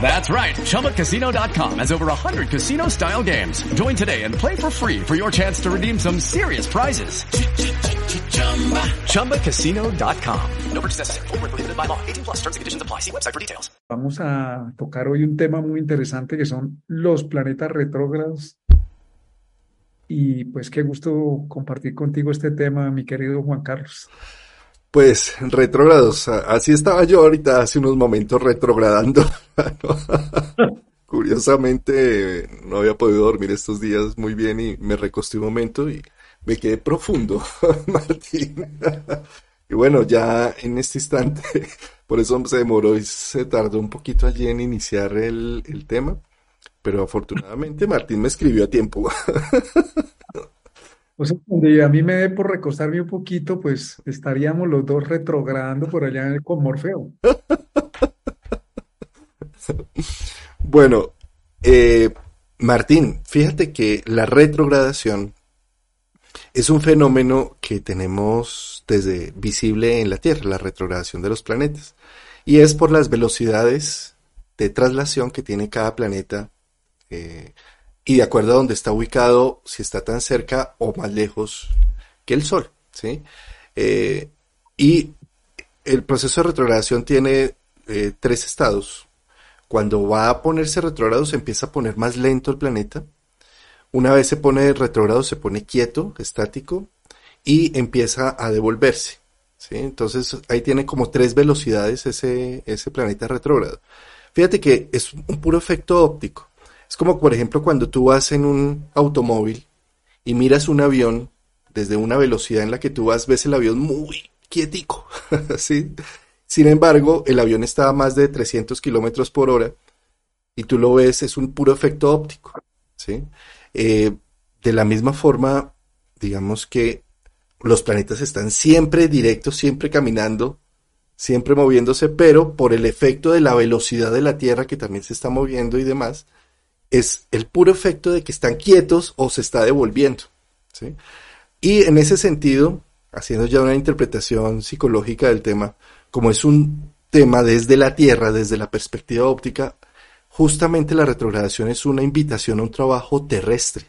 That's right, ChumbaCasino.com has over 100 casino style games. Join today and play for free for your chance to redeem some serious prizes. ChumbaCasino.com. No purchase necessary. Full prohibited by law. 18 plus terms and conditions apply. See website for details. Vamos a tocar hoy un tema muy interesante que son los planetas retrógrados. Y pues qué gusto compartir contigo este tema, mi querido Juan Carlos. Pues retrógrados, así estaba yo ahorita hace unos momentos retrogradando. Curiosamente no había podido dormir estos días muy bien y me recosté un momento y me quedé profundo, Martín. y bueno, ya en este instante, por eso se demoró y se tardó un poquito allí en iniciar el, el tema, pero afortunadamente Martín me escribió a tiempo. O sea, cuando a mí me dé por recostarme un poquito, pues estaríamos los dos retrogradando por allá con Morfeo. Bueno, eh, Martín, fíjate que la retrogradación es un fenómeno que tenemos desde visible en la Tierra, la retrogradación de los planetas. Y es por las velocidades de traslación que tiene cada planeta eh, y de acuerdo a dónde está ubicado, si está tan cerca o más lejos que el Sol. ¿sí? Eh, y el proceso de retrogradación tiene eh, tres estados. Cuando va a ponerse retrógrado se empieza a poner más lento el planeta. Una vez se pone retrógrado se pone quieto, estático, y empieza a devolverse. ¿sí? Entonces ahí tiene como tres velocidades ese, ese planeta retrógrado. Fíjate que es un puro efecto óptico. Es como, por ejemplo, cuando tú vas en un automóvil y miras un avión desde una velocidad en la que tú vas, ves el avión muy quietico, ¿sí? Sin embargo, el avión está a más de 300 kilómetros por hora y tú lo ves, es un puro efecto óptico, ¿sí? Eh, de la misma forma, digamos que los planetas están siempre directos, siempre caminando, siempre moviéndose, pero por el efecto de la velocidad de la Tierra que también se está moviendo y demás, es el puro efecto de que están quietos o se está devolviendo. Y en ese sentido, haciendo ya una interpretación psicológica del tema, como es un tema desde la Tierra, desde la perspectiva óptica, justamente la retrogradación es una invitación a un trabajo terrestre,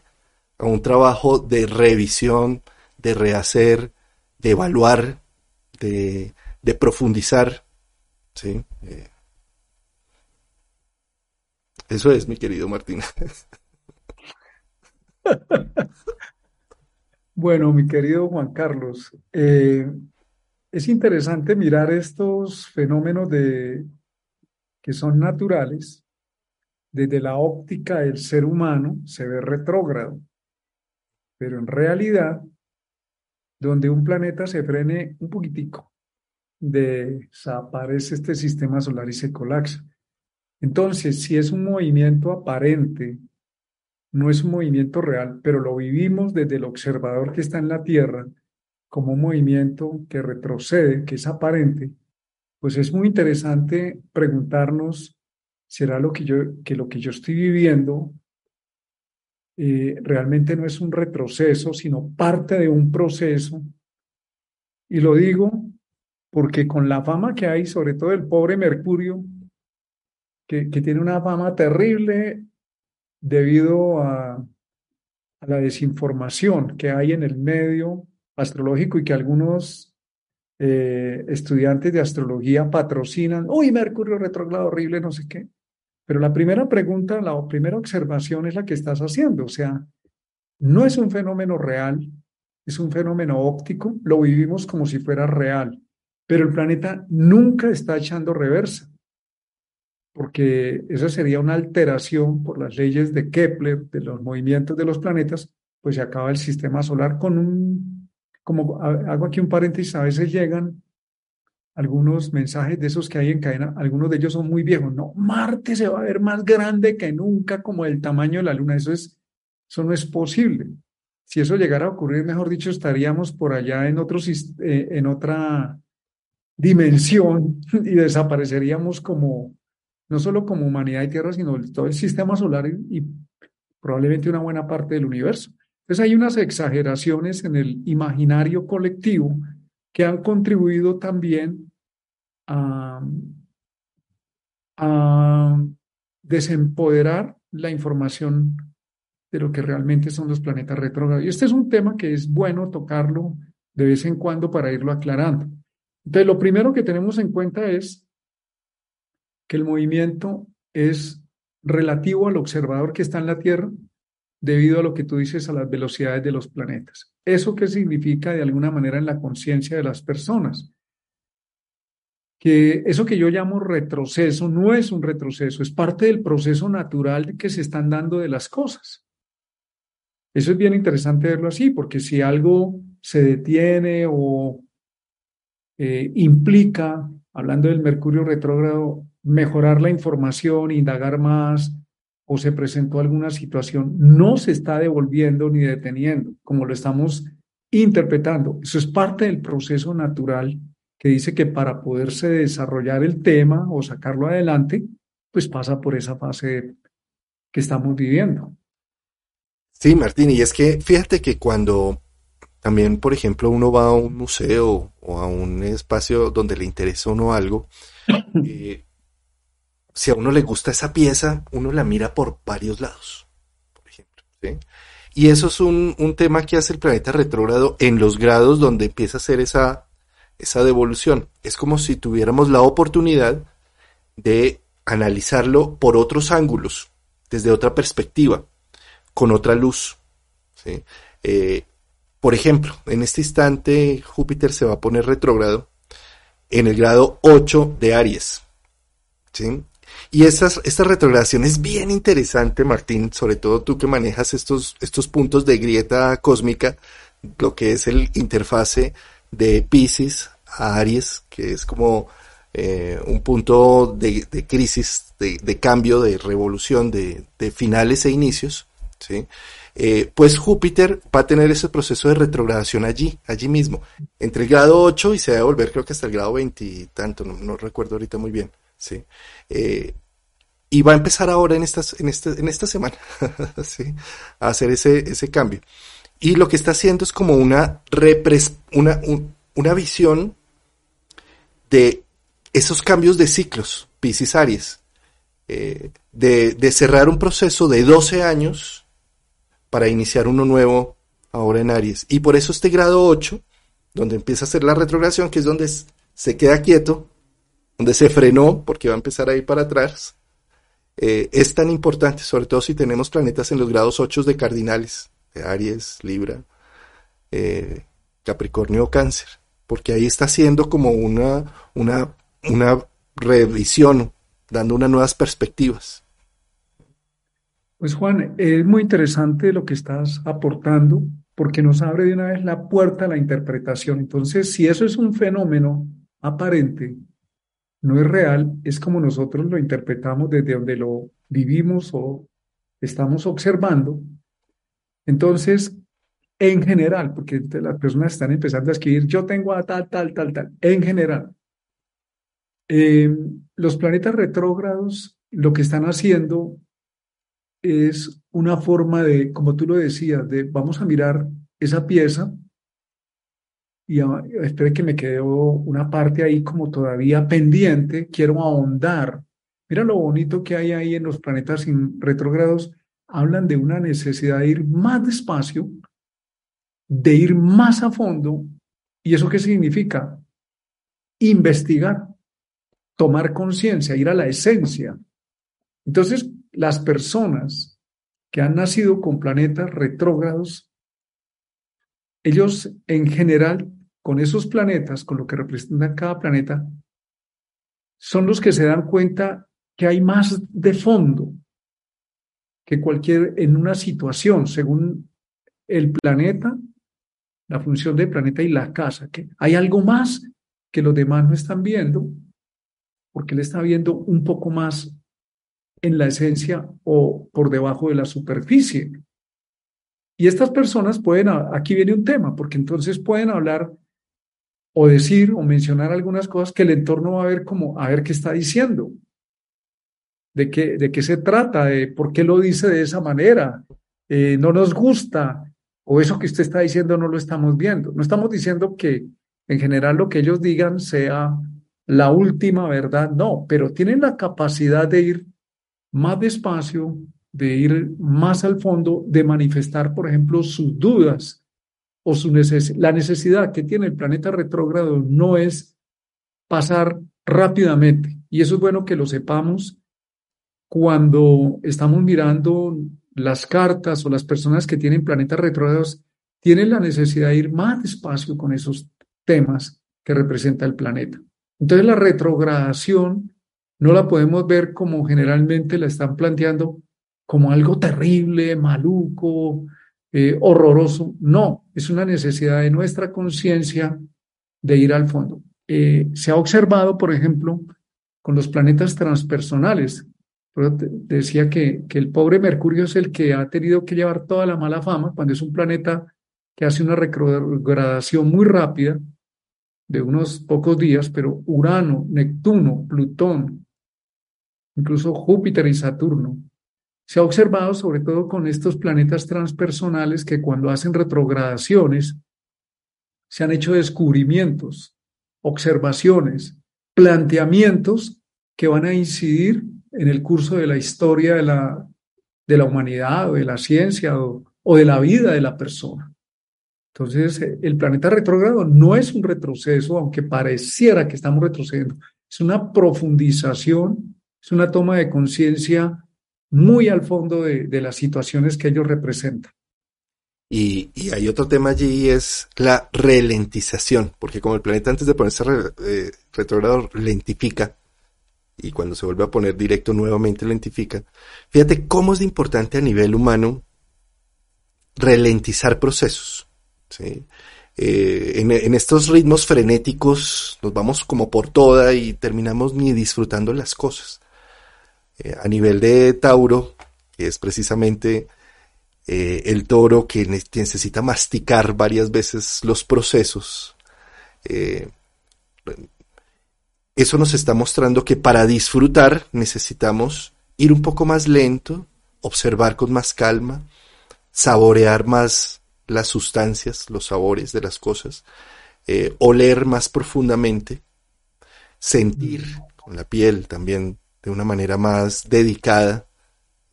a un trabajo de revisión, de rehacer, de evaluar, de, de profundizar. ¿sí? Eh, eso es, mi querido Martín. Bueno, mi querido Juan Carlos, eh, es interesante mirar estos fenómenos de, que son naturales. Desde la óptica del ser humano se ve retrógrado, pero en realidad, donde un planeta se frene un poquitico, desaparece este sistema solar y se colapsa. Entonces, si es un movimiento aparente, no es un movimiento real, pero lo vivimos desde el observador que está en la Tierra como un movimiento que retrocede, que es aparente, pues es muy interesante preguntarnos, ¿será lo que yo, que lo que yo estoy viviendo eh, realmente no es un retroceso, sino parte de un proceso Y lo digo porque con la fama que hay, sobre todo el pobre Mercurio, que, tiene una fama terrible debido a, a la desinformación que hay en el medio astrológico y que algunos eh, estudiantes de astrología patrocinan, uy, Mercurio retrogrado horrible, no sé qué. Pero la primera pregunta, la primera observación es la que estás haciendo, o sea, no es un fenómeno real, es un fenómeno óptico, lo vivimos como si fuera real, pero el planeta nunca está echando reversa, porque eso sería una alteración por las leyes de Kepler, de los movimientos de los planetas, pues se acaba el sistema solar con un como hago aquí un paréntesis, a veces llegan algunos mensajes de esos que hay en cadena, algunos de ellos son muy viejos, no, Marte se va a ver más grande que nunca como el tamaño de la Luna, eso, es, eso no es posible. Si eso llegara a ocurrir, mejor dicho, estaríamos por allá en, otros, eh, en otra dimensión y desapareceríamos como, no solo como humanidad y Tierra, sino todo el sistema solar y probablemente una buena parte del universo. Entonces hay unas exageraciones en el imaginario colectivo que han contribuido también a, desempoderar la información de lo que realmente son los planetas retrógrados. Y este es un tema que es bueno tocarlo de vez en cuando para irlo aclarando. Entonces, lo primero que tenemos en cuenta es que el movimiento es relativo al observador que está en la Tierra debido a lo que tú dices a las velocidades de los planetas. ¿Eso qué significa de alguna manera en la conciencia de las personas? Que eso que yo llamo retroceso no es un retroceso, es parte del proceso natural que se están dando de las cosas. Eso es bien interesante verlo así, porque si algo se detiene o eh, implica, hablando del Mercurio retrógrado, mejorar la información, indagar más, o se presentó alguna situación, no se está devolviendo ni deteniendo, como lo estamos interpretando. Eso es parte del proceso natural que dice que para poderse desarrollar el tema o sacarlo adelante, pues pasa por esa fase que estamos viviendo. Sí, Martín, y es que fíjate que cuando también, por ejemplo, uno va a un museo o a un espacio donde le interesa uno algo, eh, si a uno le gusta esa pieza, uno la mira por varios lados, por ejemplo. Y eso es un, tema que hace el planeta retrógrado en los grados donde empieza a hacer esa, esa devolución. Es como si tuviéramos la oportunidad de analizarlo por otros ángulos, desde otra perspectiva, con otra luz. Eh, por ejemplo, en este instante Júpiter se va a poner retrógrado en el grado 8 de Aries. ¿sí? Y esta retrogradación es bien interesante, Martín, sobre todo tú que manejas estos, estos puntos de grieta cósmica, lo que es el interfase de Pisces a Aries, que es como eh, un punto de, crisis, de, cambio, de revolución, de, finales e inicios, ¿sí? Eh, pues Júpiter va a tener ese proceso de retrogradación allí, allí mismo, entre el grado 8 y se va a volver creo que hasta el grado 20 y tanto, no, no recuerdo ahorita muy bien. ¿Sí? Eh, y va a empezar ahora en, estas, en, este, en esta semana ¿sí? a hacer ese, ese cambio. Y lo que está haciendo es como una, una, una visión de esos cambios de ciclos, Piscis Aries, eh, de, de, cerrar un proceso de 12 años para iniciar uno nuevo ahora en Aries. Y por eso este grado 8, donde empieza a hacer la retrogradación, que es donde se queda quieto, donde se frenó porque va a empezar a ir para atrás, eh, es tan importante, sobre todo si tenemos planetas en los grados 8 de cardinales, Aries, Libra, eh, Capricornio Cáncer, porque ahí está haciendo como una, una, una revisión, dando unas nuevas perspectivas. Pues Juan, es muy interesante lo que estás aportando porque nos abre de una vez la puerta a la interpretación. Entonces, si eso es un fenómeno aparente, no es real, es como nosotros lo interpretamos desde donde lo vivimos o estamos observando. Entonces, en general, porque las personas están empezando a escribir, yo tengo a tal, tal, tal, tal, en general, em, los planetas retrógrados lo que están haciendo es una forma de, como tú lo decías, de vamos a mirar esa pieza y espere que me quedó una parte ahí como todavía pendiente, quiero ahondar. Mira lo bonito que hay ahí en los planetas retrógrados, hablan de una necesidad de ir más despacio, de ir más a fondo. ¿Y eso qué significa? Investigar, tomar conciencia, ir a la esencia. Entonces, las personas que han nacido con planetas retrógrados, ellos en general, con esos planetas, con lo que representan cada planeta, son los que se dan cuenta que hay más de fondo que cualquier, en una situación, según el planeta, la función del planeta y la casa, que hay algo más que los demás no están viendo, porque él está viendo un poco más en la esencia o por debajo de la superficie. Y estas personas pueden, aquí viene un tema, porque entonces pueden hablar o decir o mencionar algunas cosas que el entorno va a ver como, a ver qué está diciendo, de qué, de qué se trata, de por qué lo dice de esa manera, eh, no nos gusta, o eso que usted está diciendo no lo estamos viendo. No estamos diciendo que en general lo que ellos digan sea la última verdad, no, pero tienen la capacidad de ir más despacio, de ir más al fondo, de manifestar, por ejemplo, sus dudas o su la necesidad que tiene el planeta retrógrado no es pasar rápidamente. Y eso es bueno que lo sepamos cuando estamos mirando las cartas o las personas que tienen planetas retrógrados tienen la necesidad de ir más despacio con esos temas que representa el planeta. Entonces la retrogradación no la podemos ver como generalmente la están planteando como algo terrible, maluco, eh, horroroso. No, es una necesidad de nuestra conciencia de ir al fondo. Eh, se ha observado, por ejemplo, con los planetas transpersonales. Decía que, que el pobre Mercurio es el que ha tenido que llevar toda la mala fama cuando es un planeta que hace una retrogradación muy rápida de unos pocos días, pero Urano, Neptuno, Plutón, incluso Júpiter y Saturno. Se ha observado sobre todo con estos planetas transpersonales que cuando hacen retrogradaciones se han hecho descubrimientos, observaciones, planteamientos que van a incidir en el curso de la historia de la, de la humanidad o de la ciencia o, o de la vida de la persona. Entonces, el planeta retrógrado no es un retroceso, aunque pareciera que estamos retrocediendo. Es una profundización, es una toma de conciencia muy al fondo de, las situaciones que ellos representan. Y, hay otro tema allí, es la ralentización, porque como el planeta antes de ponerse eh, retrógrado lentifica, y cuando se vuelve a poner directo nuevamente lentifica, fíjate cómo es importante a nivel humano ralentizar procesos. ¿sí? Eh, en, estos ritmos frenéticos nos vamos como por toda y terminamos ni disfrutando las cosas. Eh, a nivel de Tauro, que es precisamente eh, el toro que necesita masticar varias veces los procesos, eso nos está mostrando que para disfrutar necesitamos ir un poco más lento, observar con más calma, saborear más las sustancias, los sabores de las cosas, eh, oler más profundamente, sentir con la piel también de una manera más dedicada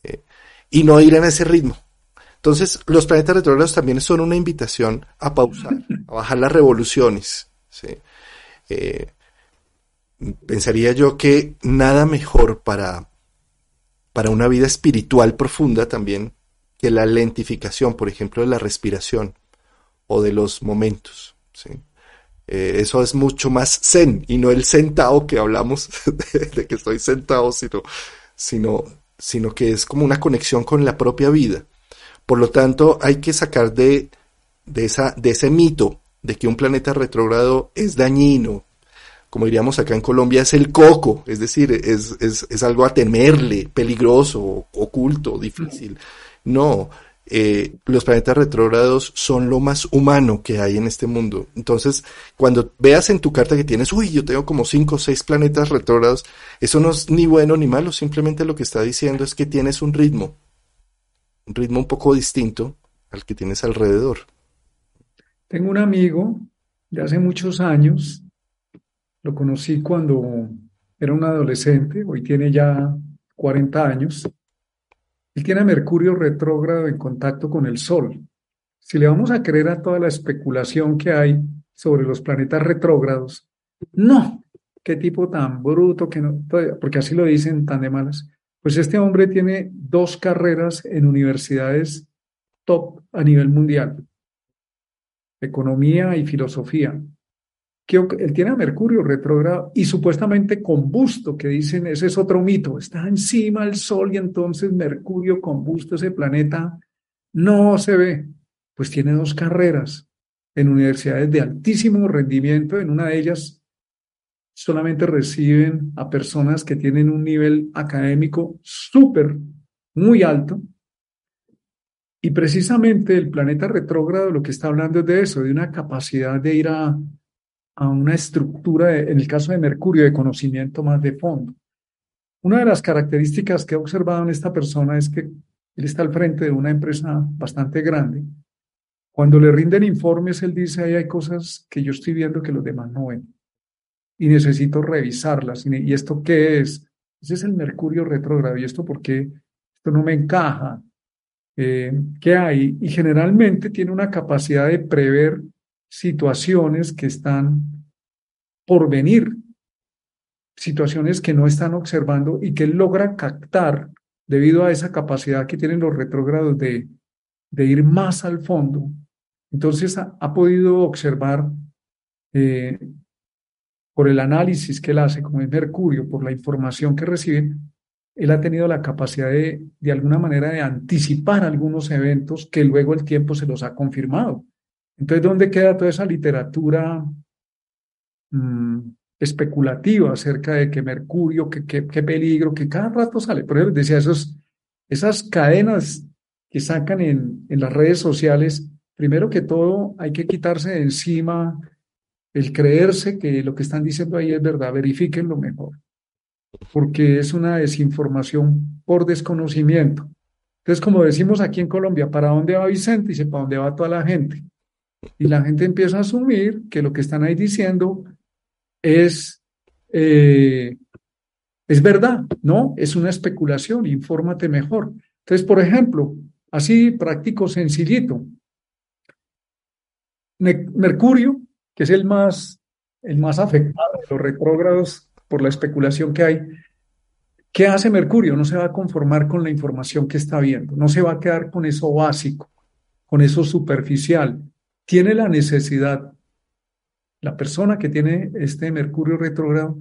eh, y no ir en ese ritmo. Entonces, los planetas retrógrados también son una invitación a pausar, a bajar las revoluciones. Eh, pensaría yo que nada mejor para, para una vida espiritual profunda también que la lentificación, por ejemplo, de la respiración o de los momentos. ¿sí? Eh, eso es mucho más zen y no el sentado que hablamos de, que estoy sentado, sino, sino, sino que es como una conexión con la propia vida. Por lo tanto, hay que sacar de, de, esa, de ese mito de que un planeta retrógrado es dañino, como diríamos acá en Colombia, es el coco, es decir, es, es, es algo a temerle, peligroso, oculto, difícil. No, eh, los planetas retrógrados son lo más humano que hay en este mundo. Entonces, cuando veas en tu carta que tienes, uy, yo tengo como cinco o seis planetas retrógrados, eso no es ni bueno ni malo, simplemente lo que está diciendo es que tienes un ritmo, un ritmo un poco distinto al que tienes alrededor. Tengo un amigo de hace muchos años. Lo conocí cuando era un adolescente, hoy tiene ya 40 años. Él tiene a Mercurio retrógrado en contacto con el Sol. Si le vamos a creer a toda la especulación que hay sobre los planetas retrógrados, no, qué tipo tan bruto, que no, porque así lo dicen tan de malas. Pues este hombre tiene dos carreras en universidades top a nivel mundial, economía y filosofía. Que él tiene a Mercurio retrógrado y supuestamente combusto, que dicen, ese es otro mito, está encima del Sol y entonces Mercurio combusto, ese planeta no se ve. Pues tiene dos carreras en universidades de altísimo rendimiento, en una de ellas solamente reciben a personas que tienen un nivel académico súper, muy alto. Y precisamente el planeta retrógrado lo que está hablando es de eso, de una capacidad de ir a, a una estructura, en el caso de Mercurio, de conocimiento más de fondo. Una de las características que he observado en esta persona es que él está al frente de una empresa bastante grande. Cuando le rinden informes, él dice, ahí hay cosas que yo estoy viendo que los demás no ven y necesito revisarlas. ¿Y esto qué es? Ese es el Mercurio retrógrado. ¿Y esto por qué? Esto no me encaja. Eh, ¿Qué hay? Y generalmente tiene una capacidad de prever situaciones que están por venir, situaciones que no están observando y que él logra captar debido a esa capacidad que tienen los retrógrados de, de ir más al fondo. Entonces ha, podido observar eh, por el análisis que él hace, como es Mercurio, por la información que recibe, él ha tenido la capacidad de, de alguna manera, de anticipar algunos eventos que luego el tiempo se los ha confirmado. Entonces, ¿dónde queda toda esa literatura mm, especulativa acerca de que Mercurio, que, qué peligro, que cada rato sale? Por ejemplo, decía, esos, esas cadenas que sacan en, en las redes sociales, primero que todo hay que quitarse de encima el creerse que lo que están diciendo ahí es verdad, verifíquenlo mejor, porque es una desinformación por desconocimiento. Entonces, como decimos aquí en Colombia, ¿para dónde va Vicente? Dice, ¿para dónde va toda la gente? Y la gente empieza a asumir que lo que están ahí diciendo es, eh, es verdad, ¿no? Es una especulación, infórmate mejor. Entonces, por ejemplo, así práctico, sencillito. Mercurio que es el más, el más afectado de los retrógrados por la especulación que hay. ¿Qué hace Mercurio? No se va a conformar con la información que está viendo, no se va a quedar con eso básico, con eso superficial. Tiene la necesidad, la persona que tiene este Mercurio retrógrado,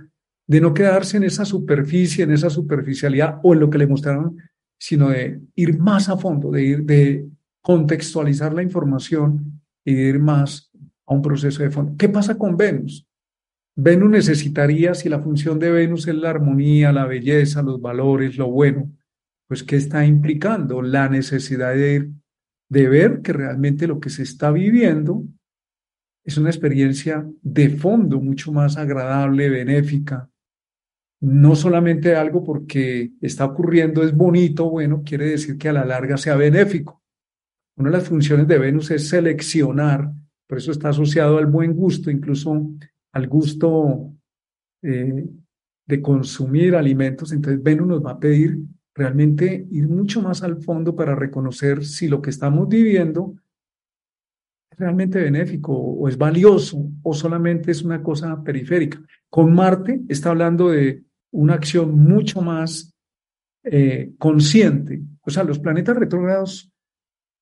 de no quedarse en esa superficie, en esa superficialidad o en lo que le mostraron, sino de ir más a fondo, de ir, de contextualizar la información y de ir más a un proceso de fondo. ¿Qué pasa con Venus? Venus necesitaría, si la función de Venus es la armonía, la belleza, los valores, lo bueno, pues ¿qué está implicando? La necesidad de, de ver que realmente lo que se está viviendo es una experiencia de fondo mucho más agradable, benéfica. No solamente algo porque está ocurriendo es bonito, bueno, quiere decir que a la larga sea benéfico. Una de las funciones de Venus es seleccionar por eso está asociado al buen gusto, incluso al gusto eh, de consumir alimentos. Entonces Venus nos va a pedir realmente ir mucho más al fondo para reconocer si lo que estamos viviendo es realmente benéfico o es valioso o solamente es una cosa periférica. Con Marte está hablando de una acción mucho más eh, consciente. O sea, los planetas retrógrados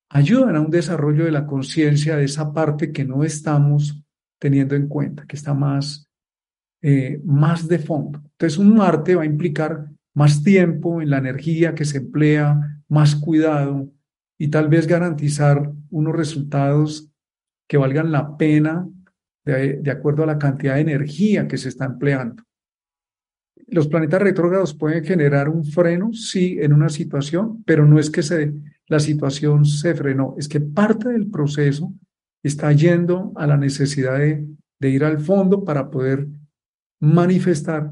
ayudan a un desarrollo de la conciencia de esa parte que no estamos teniendo en cuenta, que está más, eh, más de fondo. Entonces, un Marte va a implicar más tiempo en la energía que se emplea, más cuidado y tal vez garantizar unos resultados que valgan la pena de, de acuerdo a la cantidad de energía que se está empleando. Los planetas retrógrados pueden generar un freno, sí, en una situación, pero no es que se la situación se frenó. Es que parte del proceso está yendo a la necesidad de, ir al fondo para poder manifestar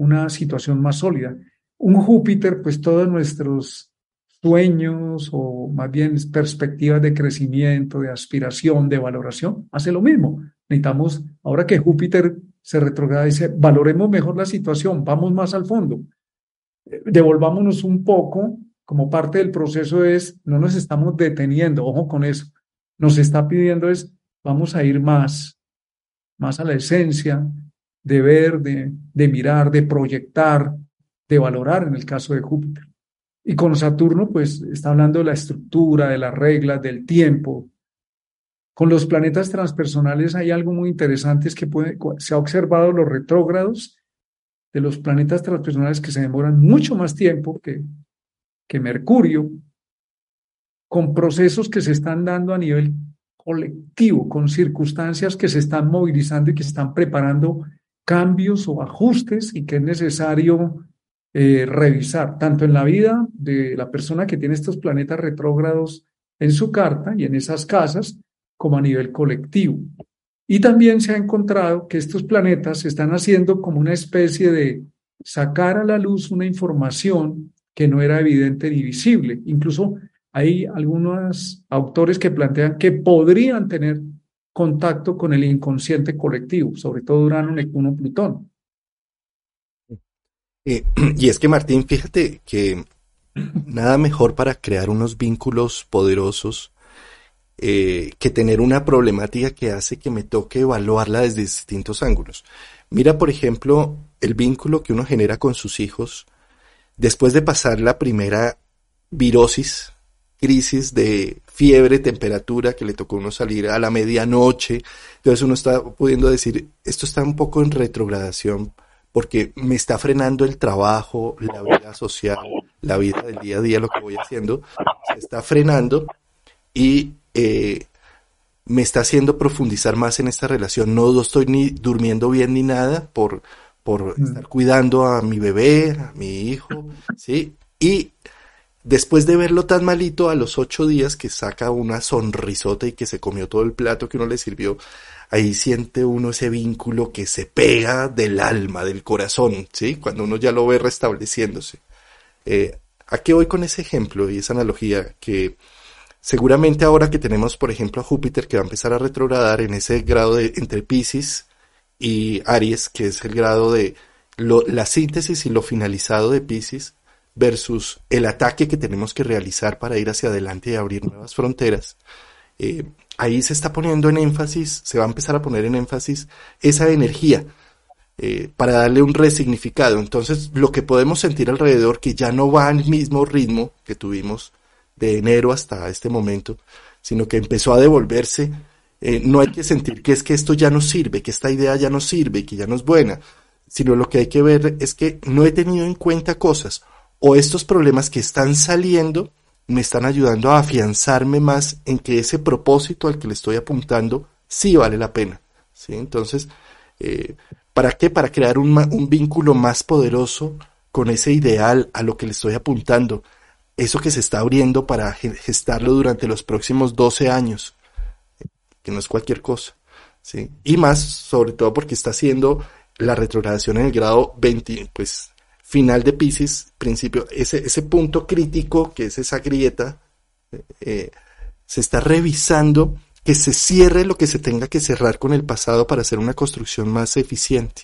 una situación más sólida. Un Júpiter, pues todos nuestros sueños o más bien perspectivas de crecimiento, de aspiración, de valoración, hace lo mismo. Necesitamos, ahora que Júpiter se retrograda, dice, valoremos mejor la situación, vamos más al fondo, devolvámonos un poco, como parte del proceso es, no nos estamos deteniendo, ojo con eso, nos está pidiendo es, vamos a ir más, más a la esencia de ver, de, de mirar, de proyectar, de valorar en el caso de Júpiter. Y con Saturno, pues está hablando de la estructura, de las reglas, del tiempo. Con los planetas transpersonales hay algo muy interesante, es que se ha observado los retrógrados de los planetas transpersonales que se demoran mucho más tiempo que, que Mercurio, con procesos que se están dando a nivel colectivo, con circunstancias que se están movilizando y que están preparando cambios o ajustes y que es necesario eh, revisar, tanto en la vida de la persona que tiene estos planetas retrógrados en su carta y en esas casas, como a nivel colectivo. Y también se ha encontrado que estos planetas se están haciendo como una especie de sacar a la luz una información que no era evidente ni visible. Incluso hay algunos autores que plantean que podrían tener contacto con el inconsciente colectivo, sobre todo Urano, Neptuno, Plutón. Eh, y es que Martín, fíjate que nada mejor para crear unos vínculos poderosos eh, que tener una problemática que hace que me toque evaluarla desde distintos ángulos. Mira, por ejemplo, el vínculo que uno genera con sus hijos después de pasar la primera virosis, crisis de fiebre, temperatura, que le tocó uno salir a la medianoche. Entonces uno está pudiendo decir, esto está un poco en retrogradación porque me está frenando el trabajo, la vida social, la vida del día a día, lo que voy haciendo, se está frenando y eh, me está haciendo profundizar más en esta relación. No estoy ni durmiendo bien ni nada por, por mm. estar cuidando a mi bebé, a mi hijo, ¿sí? Y después de verlo tan malito, a los ocho días que saca una sonrisota y que se comió todo el plato que uno le sirvió, ahí siente uno ese vínculo que se pega del alma, del corazón, ¿sí? Cuando uno ya lo ve restableciéndose. Eh, ¿A qué voy con ese ejemplo y esa analogía? Que seguramente ahora que tenemos, por ejemplo, a Júpiter que va a empezar a retrogradar en ese grado de entre Pisces y Aries, que es el grado de la síntesis y lo finalizado de Pisces, versus el ataque que tenemos que realizar para ir hacia adelante y abrir nuevas fronteras. Eh, ahí se está poniendo en énfasis, se va a empezar a poner en énfasis esa energía eh, para darle un resignificado. Entonces, lo que podemos sentir alrededor, que ya no va al mismo ritmo que tuvimos de enero hasta este momento, sino que empezó a devolverse, eh, no hay que sentir que es que esto ya no sirve, que esta idea ya no sirve, que ya no es buena, sino lo que hay que ver es que no he tenido en cuenta cosas o estos problemas que están saliendo me están ayudando a afianzarme más en que ese propósito al que le estoy apuntando sí vale la pena. ¿sí? Entonces, eh, ¿para qué? Para crear un, un vínculo más poderoso con ese ideal a lo que le estoy apuntando. Eso que se está abriendo para gestarlo durante los próximos 12 años, que no es cualquier cosa. ¿sí? Y más, sobre todo porque está haciendo la retrogradación en el grado 20, pues final de Pisces, principio, ese, ese punto crítico que es esa grieta, eh, se está revisando que se cierre lo que se tenga que cerrar con el pasado para hacer una construcción más eficiente.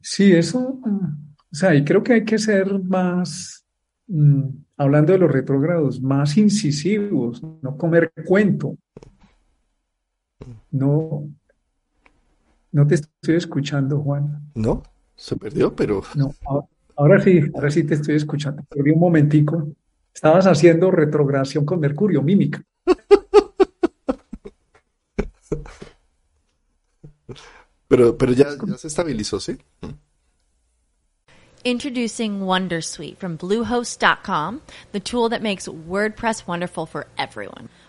Sí, eso, o sea, y creo que hay que ser más, mm, hablando de los retrógrados, más incisivos, no comer cuento. No, no te estoy escuchando, Juan. ¿No? Se perdió, pero... No, ahora sí, ahora sí te estoy escuchando. Perdí un momentico. Estabas haciendo retrogradación con Mercurio, mímica. pero, pero ya, ya se estabilizó, ¿sí? Introducing Wondersuite from Bluehost.com, the tool that makes WordPress wonderful for everyone.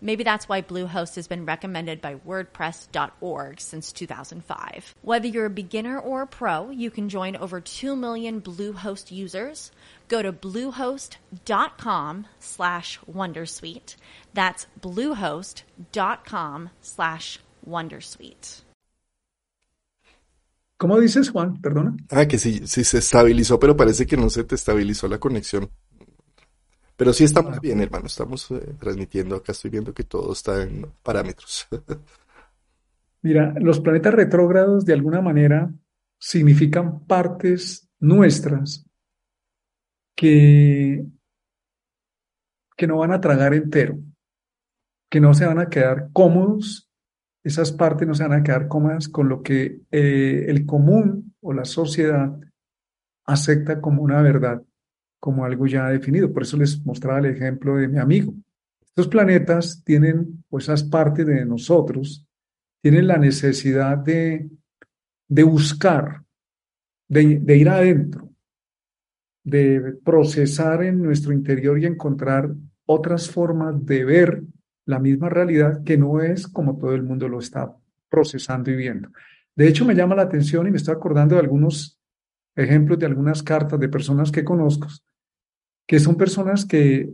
Maybe that's why Bluehost has been recommended by WordPress.org since 2005. Whether you're a beginner or a pro, you can join over 2 million Bluehost users. Go to bluehost.com slash Wondersuite. That's bluehost.com slash Wondersuite. ¿Cómo dices, Juan? Perdona. Ah, que sí, sí se estabilizó, pero parece que no se te estabilizó la conexión. Pero sí estamos bien, hermano. Estamos eh, transmitiendo. Acá estoy viendo que todo está en parámetros. Mira, los planetas retrógrados de alguna manera significan partes nuestras que, que no van a tragar entero, que no se van a quedar cómodos, esas partes no se van a quedar cómodas con lo que eh, el común o la sociedad acepta como una verdad como algo ya definido. Por eso les mostraba el ejemplo de mi amigo. Estos planetas tienen, pues, esas partes de nosotros, tienen la necesidad de, de buscar, de, de ir adentro, de procesar en nuestro interior y encontrar otras formas de ver la misma realidad que no es como todo el mundo lo está procesando y viendo. De hecho, me llama la atención y me estoy acordando de algunos ejemplos de algunas cartas de personas que conozco que son personas que,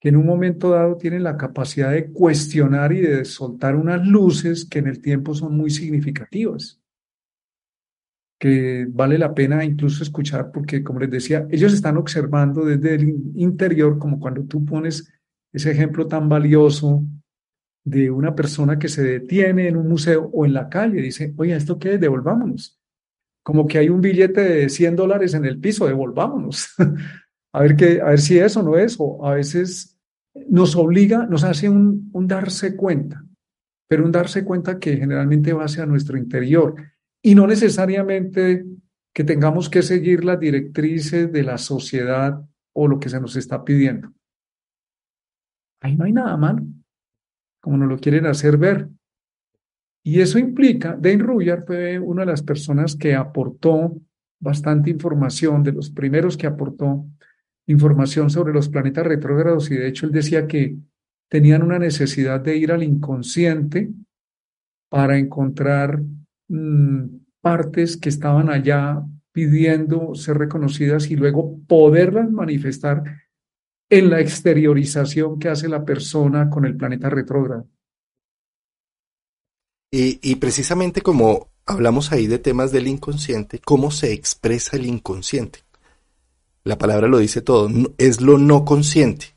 que en un momento dado tienen la capacidad de cuestionar y de soltar unas luces que en el tiempo son muy significativas, que vale la pena incluso escuchar porque, como les decía, ellos están observando desde el interior, como cuando tú pones ese ejemplo tan valioso de una persona que se detiene en un museo o en la calle y dice, oye, ¿esto qué es? Devolvámonos. Como que hay un billete de 100 dólares en el piso, devolvámonos. a ver, qué, a ver si eso no es, o a veces nos obliga, nos hace un, un darse cuenta, pero un darse cuenta que generalmente va hacia nuestro interior y no necesariamente que tengamos que seguir las directrices de la sociedad o lo que se nos está pidiendo. Ahí no hay nada malo, como nos lo quieren hacer ver. Y eso implica, Dane Ruyard fue una de las personas que aportó bastante información, de los primeros que aportó información sobre los planetas retrógrados y de hecho él decía que tenían una necesidad de ir al inconsciente para encontrar mm, partes que estaban allá pidiendo ser reconocidas y luego poderlas manifestar en la exteriorización que hace la persona con el planeta retrógrado. Y, y, precisamente como hablamos ahí de temas del inconsciente, ¿cómo se expresa el inconsciente? La palabra lo dice todo, es lo no consciente.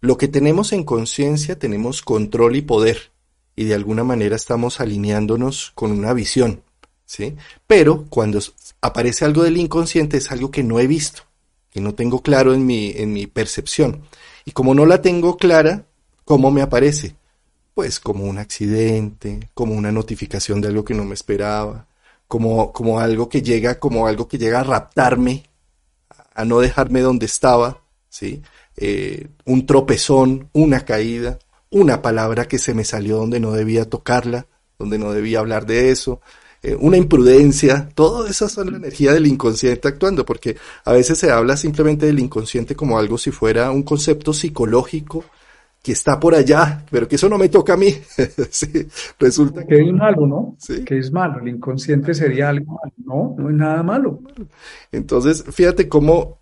Lo que tenemos en conciencia tenemos control y poder y de alguna manera estamos alineándonos con una visión, ¿sí? Pero cuando aparece algo del inconsciente es algo que no he visto, que no tengo claro en mi, en mi percepción. Y como no la tengo clara, ¿cómo me aparece? Pues como un accidente, como una notificación de algo que no me esperaba, como, como algo que llega, como algo que llega a raptarme a no dejarme donde estaba, ¿sí? Eh, un tropezón, una caída, una palabra que se me salió donde no debía tocarla, donde no debía hablar de eso, eh, una imprudencia, todo eso son la energía del inconsciente actuando, porque a veces se habla simplemente del inconsciente como algo si fuera un concepto psicológico que está por allá, pero que eso no me toca a mí. sí, resulta que, es malo, ¿no? ¿Sí? Que es malo. El inconsciente sería algo malo. No, no es nada malo. Entonces, fíjate cómo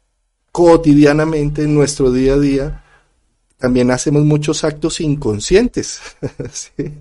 cotidianamente en nuestro día a día también hacemos muchos actos inconscientes ¿sí?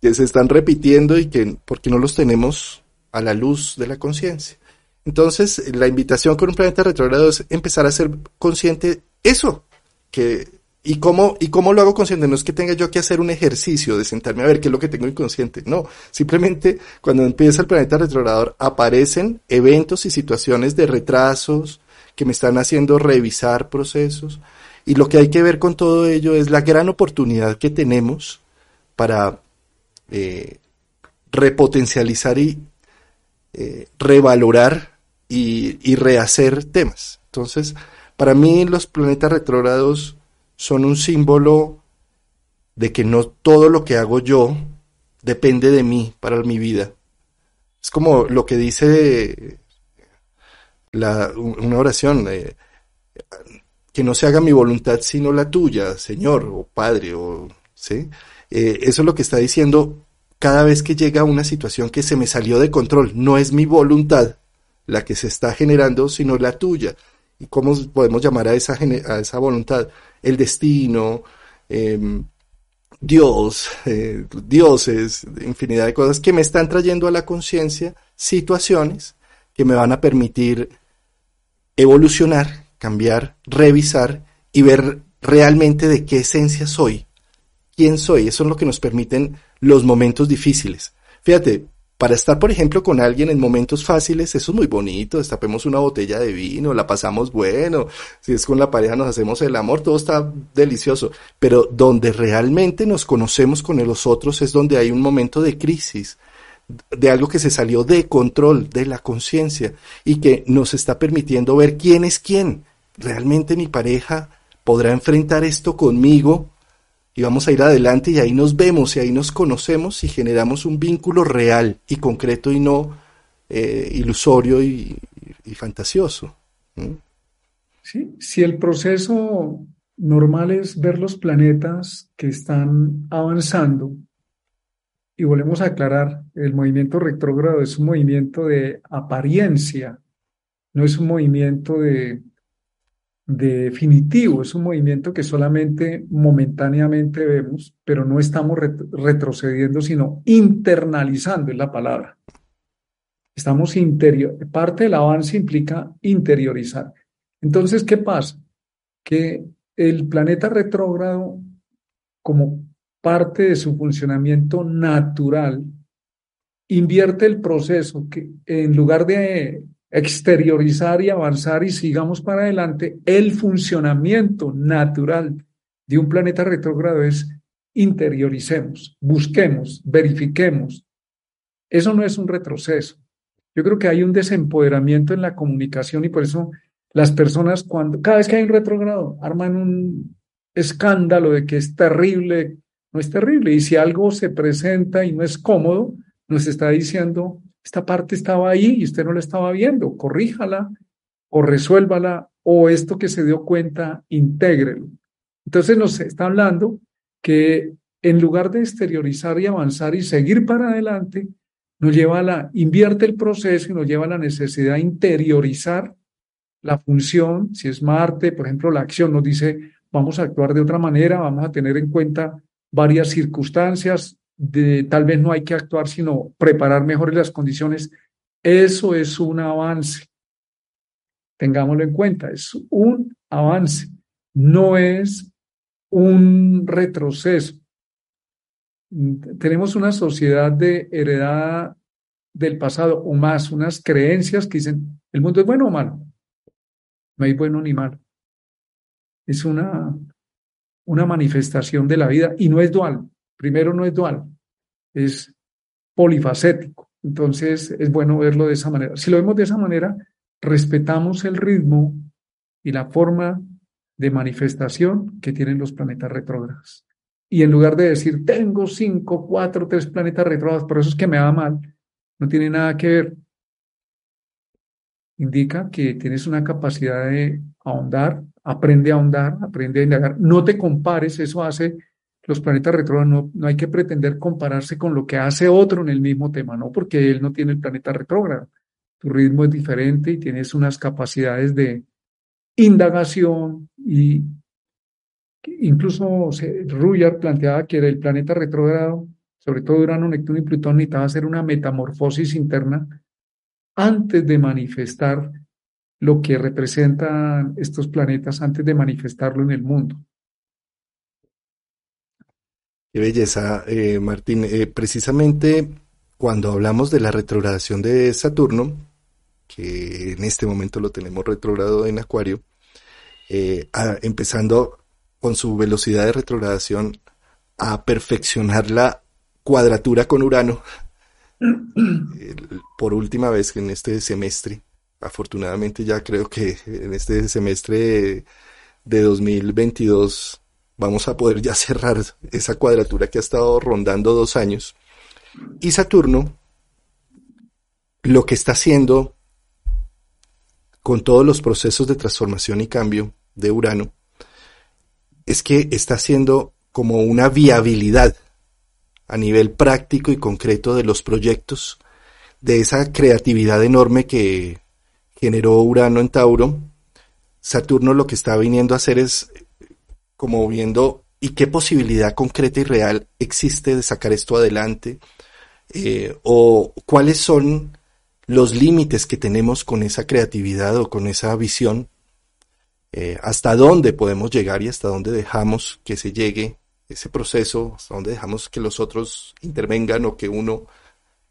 que se están repitiendo y que porque no los tenemos a la luz de la conciencia. Entonces, la invitación con un planeta retrógrado es empezar a ser consciente eso, que ¿Y cómo, ¿Y cómo lo hago consciente? No es que tenga yo que hacer un ejercicio de sentarme a ver qué es lo que tengo inconsciente. No, simplemente cuando empieza el planeta retrogrador aparecen eventos y situaciones de retrasos que me están haciendo revisar procesos. Y lo que hay que ver con todo ello es la gran oportunidad que tenemos para, eh, repotencializar y eh, revalorar y, y rehacer temas. Entonces, para mí los planetas retrógrados son un símbolo de que no todo lo que hago yo depende de mí para mi vida. Es como lo que dice la, una oración, que no se haga mi voluntad sino la tuya, Señor, o Padre, o, ¿sí? Eh, eso es lo que está diciendo cada vez que llega una situación que se me salió de control. No es mi voluntad la que se está generando, sino la tuya. ¿Y cómo podemos llamar a esa, a esa voluntad? El destino, em, Dios, eh, dioses, infinidad de cosas que me están trayendo a la conciencia situaciones que me van a permitir evolucionar, cambiar, revisar y ver realmente de qué esencia soy, quién soy. Eso es lo que nos permiten los momentos difíciles. Fíjate, para estar, por ejemplo, con alguien en momentos fáciles, eso es muy bonito, destapemos una botella de vino, la pasamos bueno, si es con la pareja nos hacemos el amor, todo está delicioso, pero donde realmente nos conocemos con los otros es donde hay un momento de crisis, de algo que se salió de control, de la conciencia, y que nos está permitiendo ver quién es quién. ¿Realmente mi pareja podrá enfrentar esto conmigo? Y vamos a ir adelante y ahí nos vemos y ahí nos conocemos y generamos un vínculo real y concreto y no eh, ilusorio y, fantasioso. Sí, si el proceso normal es ver los planetas que están avanzando, y volvemos a aclarar, el movimiento retrógrado es un movimiento de apariencia, no es un movimiento de definitivo, es un movimiento que solamente momentáneamente vemos, pero no estamos retrocediendo, sino internalizando es la palabra. Estamos interior, parte del avance implica interiorizar. Entonces, ¿qué pasa? Que el planeta retrógrado, como parte de su funcionamiento natural, invierte el proceso que en lugar de exteriorizar y avanzar y sigamos para adelante, el funcionamiento natural de un planeta retrógrado es interioricemos, busquemos, verifiquemos. Eso no es un retroceso. Yo creo que hay un desempoderamiento en la comunicación y por eso las personas cuando cada vez que hay un retrógrado arman un escándalo de que es terrible, no es terrible y si algo se presenta y no es cómodo, nos está diciendo esta parte estaba ahí y usted no la estaba viendo, corríjala o resuélvala o esto que se dio cuenta, intégrelo. Entonces nos está hablando que en lugar de exteriorizar y avanzar y seguir para adelante, nos lleva a la, invierte el proceso y nos lleva a la necesidad de interiorizar la función, si es Marte, por ejemplo, la acción nos dice, vamos a actuar de otra manera, vamos a tener en cuenta varias circunstancias, de tal vez no hay que actuar, sino preparar mejor las condiciones, eso es un avance. Tengámoslo en cuenta, es un avance, no es un retroceso. Tenemos una sociedad de heredada del pasado o más, unas creencias que dicen, el mundo es bueno o malo. No hay bueno ni malo. Es una, una manifestación de la vida y no es dual primero no es dual, es polifacético. Entonces es bueno verlo de esa manera. Si lo vemos de esa manera, respetamos el ritmo y la forma de manifestación que tienen los planetas retrógrados. Y en lugar de decir, tengo cinco, cuatro, tres planetas retrógrados, por eso es que me va mal, no tiene nada que ver. Indica que tienes una capacidad de ahondar, aprende a ahondar, aprende a indagar. No te compares, eso hace los planetas retrógrados no, hay que pretender compararse con lo que hace otro en el mismo tema, no, porque él no tiene el planeta retrógrado. Tu ritmo es diferente y tienes unas capacidades de indagación y incluso Ruyard planteaba que el planeta retrógrado, sobre todo Urano, Neptuno y Plutón, necesitaba hacer una metamorfosis interna antes de manifestar lo que representan estos planetas, antes de manifestarlo en el mundo. Qué belleza, eh, Martín. Eh, precisamente cuando hablamos de la retrogradación de Saturno, que en este momento lo tenemos retrogrado en Acuario, eh, empezando con su velocidad de retrogradación a perfeccionar la cuadratura con Urano, por última vez en este semestre. Afortunadamente ya creo que en este semestre de 2022 vamos a poder ya cerrar esa cuadratura que ha estado rondando dos años. Y Saturno lo que está haciendo con todos los procesos de transformación y cambio de Urano es que está haciendo como una viabilidad a nivel práctico y concreto de los proyectos, de esa creatividad enorme que generó Urano en Tauro. Saturno lo que está viniendo a hacer es como viendo y qué posibilidad concreta y real existe de sacar esto adelante, eh, o cuáles son los límites que tenemos con esa creatividad o con esa visión, eh, hasta dónde podemos llegar y hasta dónde dejamos que se llegue ese proceso, hasta dónde dejamos que los otros intervengan o que uno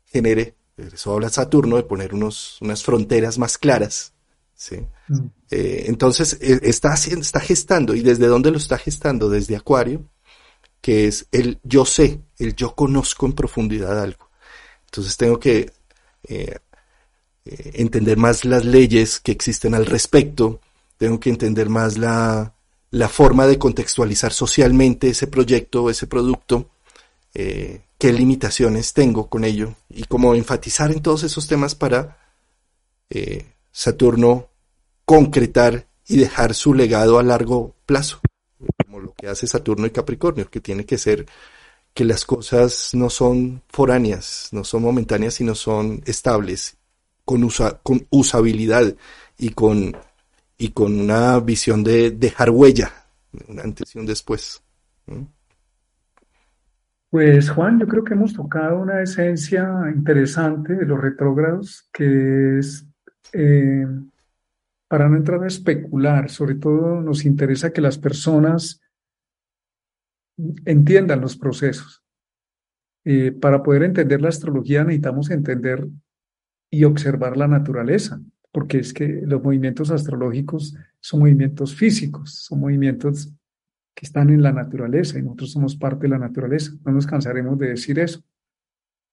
genere. Eso habla Saturno de poner unos, unas fronteras más claras. ¿Sí? Mm. Eh, entonces, e, está, haciendo, está gestando. ¿Y desde dónde lo está gestando? Desde Acuario, que es el yo sé, el yo conozco en profundidad algo. Entonces tengo que eh, eh, entender más las leyes que existen al respecto, tengo que entender más la, la forma de contextualizar socialmente ese proyecto, ese producto, eh, qué limitaciones tengo con ello y cómo enfatizar en todos esos temas para eh, Saturno concretar y dejar su legado a largo plazo, como lo que hace Saturno y Capricornio, que tiene que ser que las cosas no son foráneas, no son momentáneas, sino son estables con, con usabilidad y con, y con una visión de dejar huella, un antes y un después. Pues Juan, yo creo que hemos tocado una esencia interesante de los retrógrados, que es, eh, para no entrar a especular, sobre todo nos interesa que las personas entiendan los procesos. Eh, para poder entender la astrología necesitamos entender y observar la naturaleza, porque es que los movimientos astrológicos son movimientos físicos, son movimientos que están en la naturaleza y nosotros somos parte de la naturaleza. No nos cansaremos de decir eso.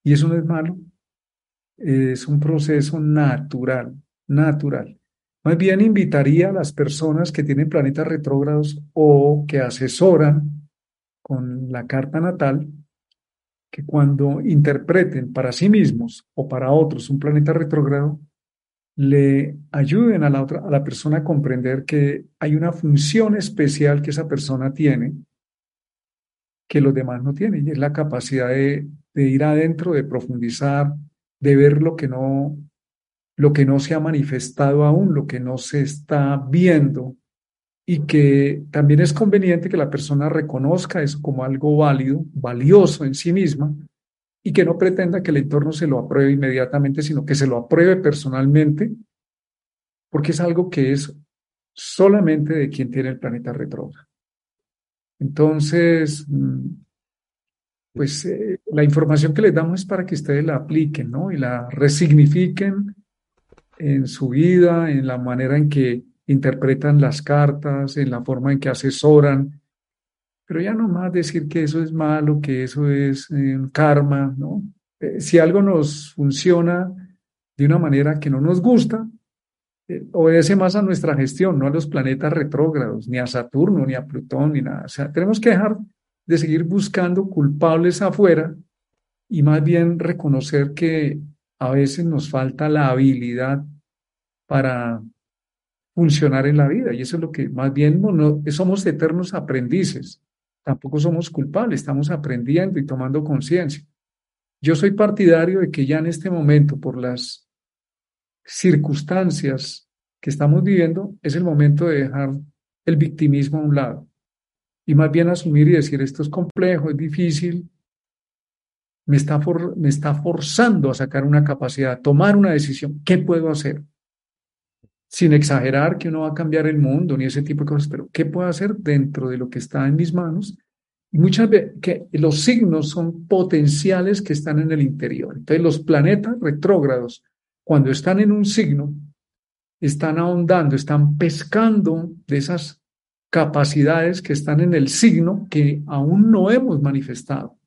Y eso no es malo, es un proceso natural, natural. Más bien invitaría a las personas que tienen planetas retrógrados o que asesoran con la carta natal que cuando interpreten para sí mismos o para otros un planeta retrógrado, le ayuden a la, otra, a la persona a comprender que hay una función especial que esa persona tiene que los demás no tienen, y es la capacidad de, de ir adentro, de profundizar, de ver lo que no lo que no se ha manifestado aún, lo que no se está viendo, y que también es conveniente que la persona reconozca eso como algo válido, valioso en sí misma, y que no pretenda que el entorno se lo apruebe inmediatamente, sino que se lo apruebe personalmente, porque es algo que es solamente de quien tiene el planeta retrógrado. Entonces, mm, pues eh, la información que les damos es para que ustedes la apliquen, ¿no? Y la resignifiquen en su vida, en la manera en que interpretan las cartas, en la forma en que asesoran, pero ya no más decir que eso es malo, que eso es eh, karma, ¿no? Eh, si algo nos funciona de una manera que no nos gusta, eh, obedece más a nuestra gestión, no a los planetas retrógrados, ni a Saturno, ni a Plutón, ni nada. O sea, tenemos que dejar de seguir buscando culpables afuera y más bien reconocer que a veces nos falta la habilidad para funcionar en la vida. Y eso es lo que más bien somos eternos aprendices. Tampoco somos culpables, estamos aprendiendo y tomando conciencia. Yo soy partidario de que ya en este momento, por las circunstancias que estamos viviendo, es el momento de dejar el victimismo a un lado y más bien asumir y decir esto es complejo, es difícil, me está, me está forzando a sacar una capacidad, a tomar una decisión. ¿Qué puedo hacer? sin exagerar que uno va a cambiar el mundo ni ese tipo de cosas, pero ¿qué puedo hacer dentro de lo que está en mis manos? Y muchas veces que los signos son potenciales que están en el interior. Entonces los planetas retrógrados, cuando están en un signo, están ahondando, están pescando de esas capacidades que están en el signo que aún no hemos manifestado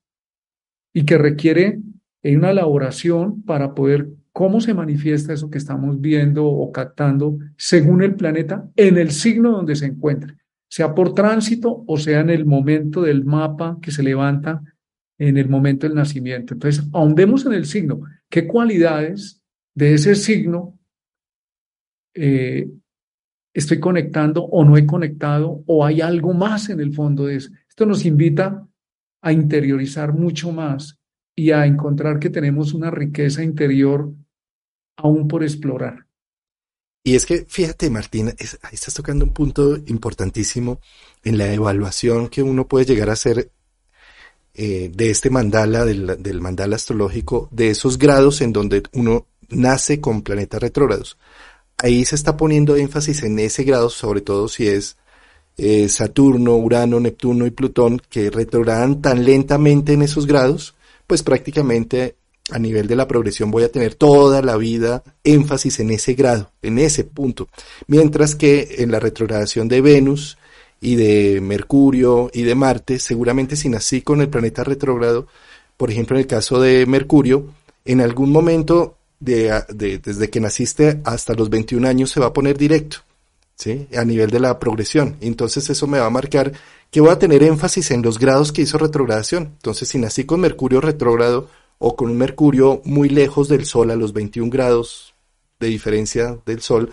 y que requiere una elaboración para poder cómo se manifiesta eso que estamos viendo o captando según el planeta en el signo donde se encuentre, sea por tránsito o sea en el momento del mapa que se levanta en el momento del nacimiento. Entonces, ahondemos en el signo. ¿Qué cualidades de ese signo eh, estoy conectando o no he conectado o hay algo más en el fondo de eso? Esto nos invita a interiorizar mucho más y a encontrar que tenemos una riqueza interior aún por explorar. Y es que, fíjate, Martín, ahí estás tocando un punto importantísimo en la evaluación que uno puede llegar a hacer eh, de este mandala, del, mandala astrológico, de esos grados en donde uno nace con planetas retrógrados. Ahí se está poniendo énfasis en ese grado, sobre todo si es eh, Saturno, Urano, Neptuno y Plutón, que retrogradan tan lentamente en esos grados, pues prácticamente a nivel de la progresión voy a tener toda la vida énfasis en ese grado, en ese punto. Mientras que en la retrogradación de Venus y de Mercurio y de Marte, seguramente si nací con el planeta retrógrado, por ejemplo en el caso de Mercurio, en algún momento de, desde que naciste hasta los 21 años se va a poner directo, ¿sí? A nivel de la progresión. Entonces eso me va a marcar que voy a tener énfasis en los grados que hizo retrogradación. Entonces si nací con Mercurio retrógrado, o con un Mercurio muy lejos del Sol, a los 21 grados de diferencia del Sol,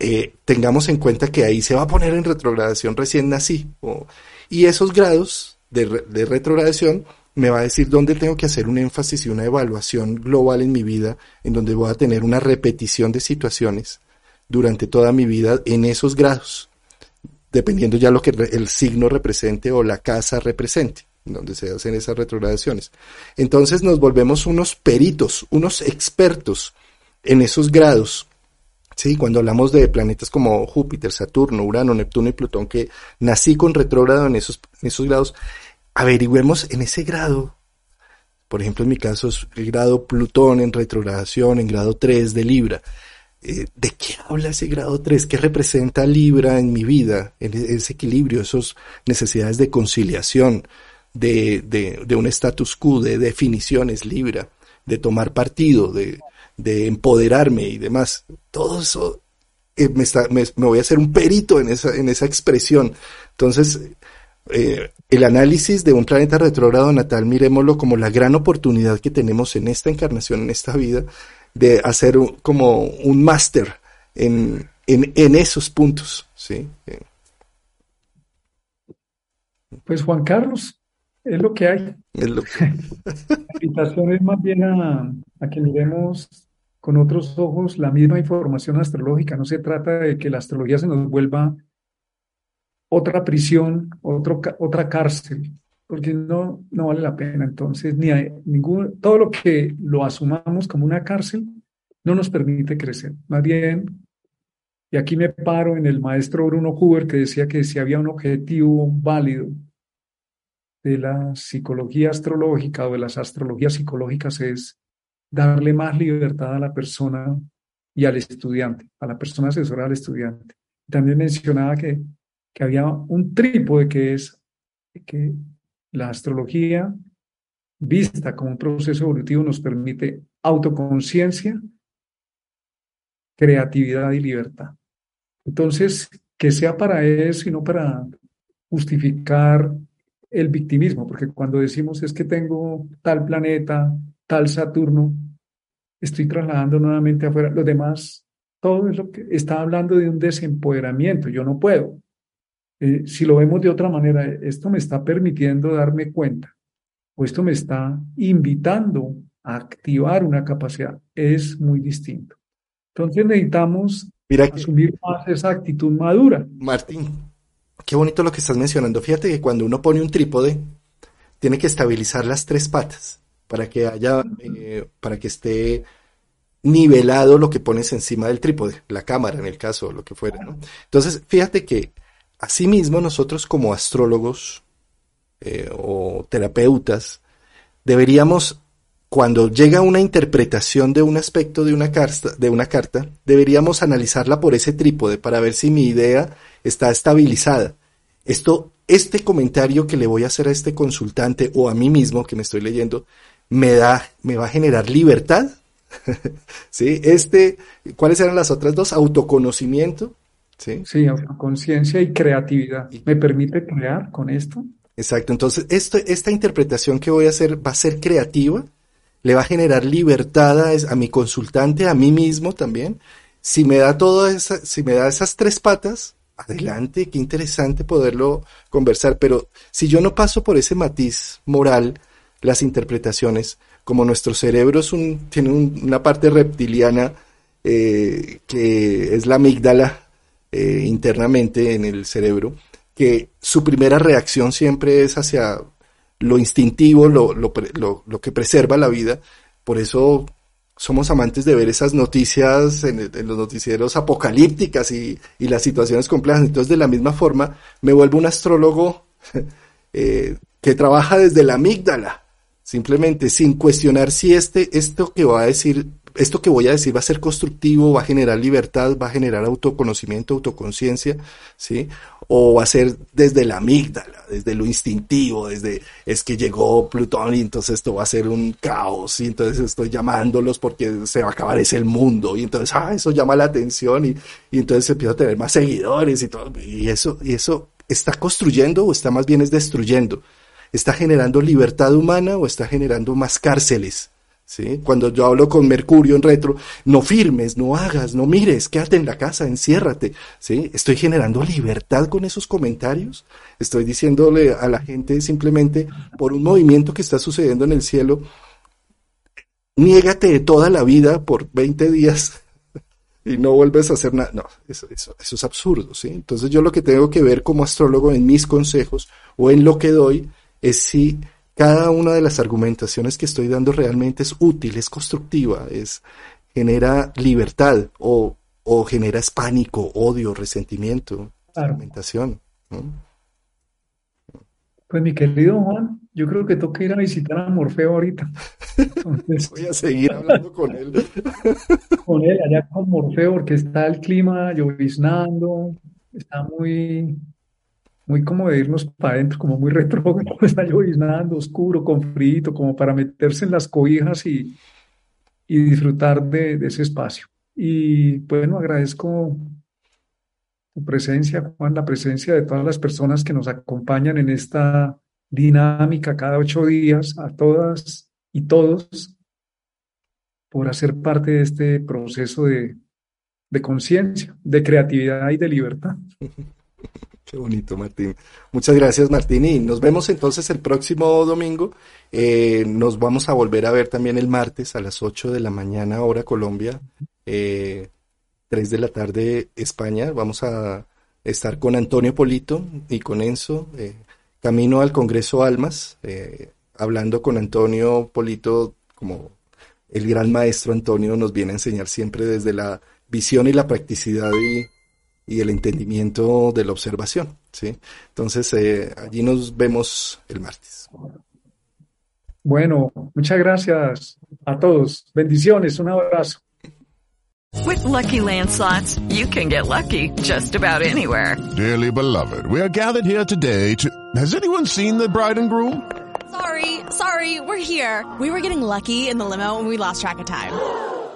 eh, tengamos en cuenta que ahí se va a poner en retrogradación recién nací. y esos grados de, de, retrogradación me va a decir dónde tengo que hacer un énfasis y una evaluación global en mi vida, en donde voy a tener una repetición de situaciones durante toda mi vida en esos grados, dependiendo ya lo que el signo represente o la casa represente donde se hacen esas retrogradaciones. Entonces nos volvemos unos peritos, unos expertos en esos grados. Sí, cuando hablamos de planetas como Júpiter, Saturno, Urano, Neptuno y Plutón, que nací con retrógrado en esos, en esos grados, averigüemos en ese grado. Por ejemplo, en mi caso es el grado Plutón en retrogradación, en grado 3 de Libra. Eh, ¿De qué habla ese grado 3? ¿Qué representa Libra en mi vida? En ese equilibrio, esas necesidades de conciliación, de, de, de un status quo, de definiciones libra, de tomar partido, de, de empoderarme y demás. Todo eso eh, me, está, me, voy a hacer un perito en esa, en esa expresión. Entonces, eh, el análisis de un planeta retrógrado natal, miremoslo como la gran oportunidad que tenemos en esta encarnación, en esta vida, de hacer como un máster en, en, en, esos puntos. ¿sí? Pues Juan Carlos, es lo que hay. La invitación es más bien a, que miremos con otros ojos la misma información astrológica. No se trata de que la astrología se nos vuelva otra prisión, otro, otra cárcel, porque no, no vale la pena. Entonces, ni hay ningún, todo lo que lo asumamos como una cárcel no nos permite crecer. Más bien, y aquí me paro en el maestro Bruno Huber que decía que si había un objetivo válido de la psicología astrológica o de las astrologías psicológicas es darle más libertad a la persona y al estudiante, a la persona asesora al estudiante. También mencionaba que, que había un trípode que es que la astrología vista como un proceso evolutivo nos permite autoconciencia, creatividad y libertad. Entonces, que sea para eso y no para justificar el victimismo, porque cuando decimos es que tengo tal planeta, tal Saturno, estoy trasladando nuevamente afuera. Los demás, todo es lo que está hablando de un desempoderamiento. Yo no puedo. Eh, si lo vemos de otra manera, esto me está permitiendo darme cuenta, o esto me está invitando a activar una capacidad. Es muy distinto. Entonces necesitamos asumir más esa actitud madura. Martín, Qué bonito lo que estás mencionando. Fíjate que cuando uno pone un trípode, tiene que estabilizar las tres patas para que haya, eh, para que esté nivelado lo que pones encima del trípode, la cámara en el caso, lo que fuera. Entonces, fíjate que asimismo nosotros como astrólogos eh, o terapeutas deberíamos, cuando llega una interpretación de un aspecto de una, carta, de una carta, deberíamos analizarla por ese trípode para ver si mi idea está estabilizada. Esto, este comentario que le voy a hacer a este consultante o a mí mismo que me estoy leyendo, me da, me va a generar libertad. ¿Sí? Este, ¿cuáles eran las otras dos? Autoconocimiento. Sí, sí autoconciencia y creatividad. ¿Me permite crear con esto? Exacto. Entonces, esto, esta interpretación que voy a hacer va a ser creativa, le va a generar libertad a, a mi consultante, a mí mismo también. Si me da todo esa, si me da esas tres patas, adelante, qué interesante poderlo conversar, pero si yo no paso por ese matiz moral, las interpretaciones, como nuestro cerebro es un, tiene una parte reptiliana eh, que es la amígdala eh, internamente en el cerebro, que su primera reacción siempre es hacia lo instintivo, lo, lo, lo que preserva la vida, por eso somos amantes de ver esas noticias en, los noticieros apocalípticas y, las situaciones complejas. Entonces, de la misma forma, me vuelvo un astrólogo eh, que trabaja desde la amígdala, simplemente sin cuestionar si este, esto que va a decir, esto que voy a decir va a ser constructivo, va a generar libertad, va a generar autoconocimiento, autoconciencia, ¿sí? o va a ser desde la amígdala, desde lo instintivo, desde es que llegó Plutón y entonces esto va a ser un caos y entonces estoy llamándolos porque se va a acabar ese mundo y entonces ah, eso llama la atención y, y entonces empiezo a tener más seguidores y todo y eso y eso está construyendo o está más bien es destruyendo, está generando libertad humana o está generando más cárceles. Cuando yo hablo con Mercurio en retro, no firmes, no hagas, no mires, quédate en la casa, enciérrate, ¿sí? Estoy generando libertad con esos comentarios, estoy diciéndole a la gente simplemente por un movimiento que está sucediendo en el cielo, niégate de toda la vida por 20 días y no vuelves a hacer nada. No, eso, eso, eso es absurdo, ¿sí? Entonces yo lo que tengo que ver como astrólogo en mis consejos o en lo que doy es si cada una de las argumentaciones que estoy dando realmente es útil, es constructiva, es genera libertad o, o genera pánico, odio, resentimiento, argumentación. Pues mi querido Juan, yo creo que toca ir a visitar a Morfeo ahorita. Voy a seguir hablando con él. con él, allá con Morfeo, porque está el clima lloviznando, está muy, muy como de irnos para adentro, como muy retrógrado, está lloviznando, oscuro, con frío, como para meterse en las cobijas y, y disfrutar de, ese espacio. Y bueno, agradezco tu presencia, Juan, la presencia de todas las personas que nos acompañan en esta dinámica cada ocho días, a todas y todos, por hacer parte de este proceso de, de conciencia, de creatividad y de libertad. Qué bonito, Martín. Muchas gracias, Martín. Y nos vemos entonces el próximo domingo. Eh, nos vamos a volver a ver también el martes a las 8 de la mañana, hora Colombia, eh, 3 de la tarde España. Vamos a estar con Antonio Polito y con Enzo, eh, camino al Congreso Almas, eh, hablando con Antonio Polito como el gran maestro Antonio nos viene a enseñar siempre desde la visión y la practicidad y y el entendimiento de la observación. ¿sí? Entonces, eh, allí nos vemos el martes. Bueno, muchas gracias a todos. Bendiciones, un abrazo. With lucky landslots, you can get lucky just about anywhere. Dearly beloved, we are gathered here today to. Has anyone seen the bride and groom? Sorry, sorry, we're here. We were getting lucky in the limo and we lost track of time.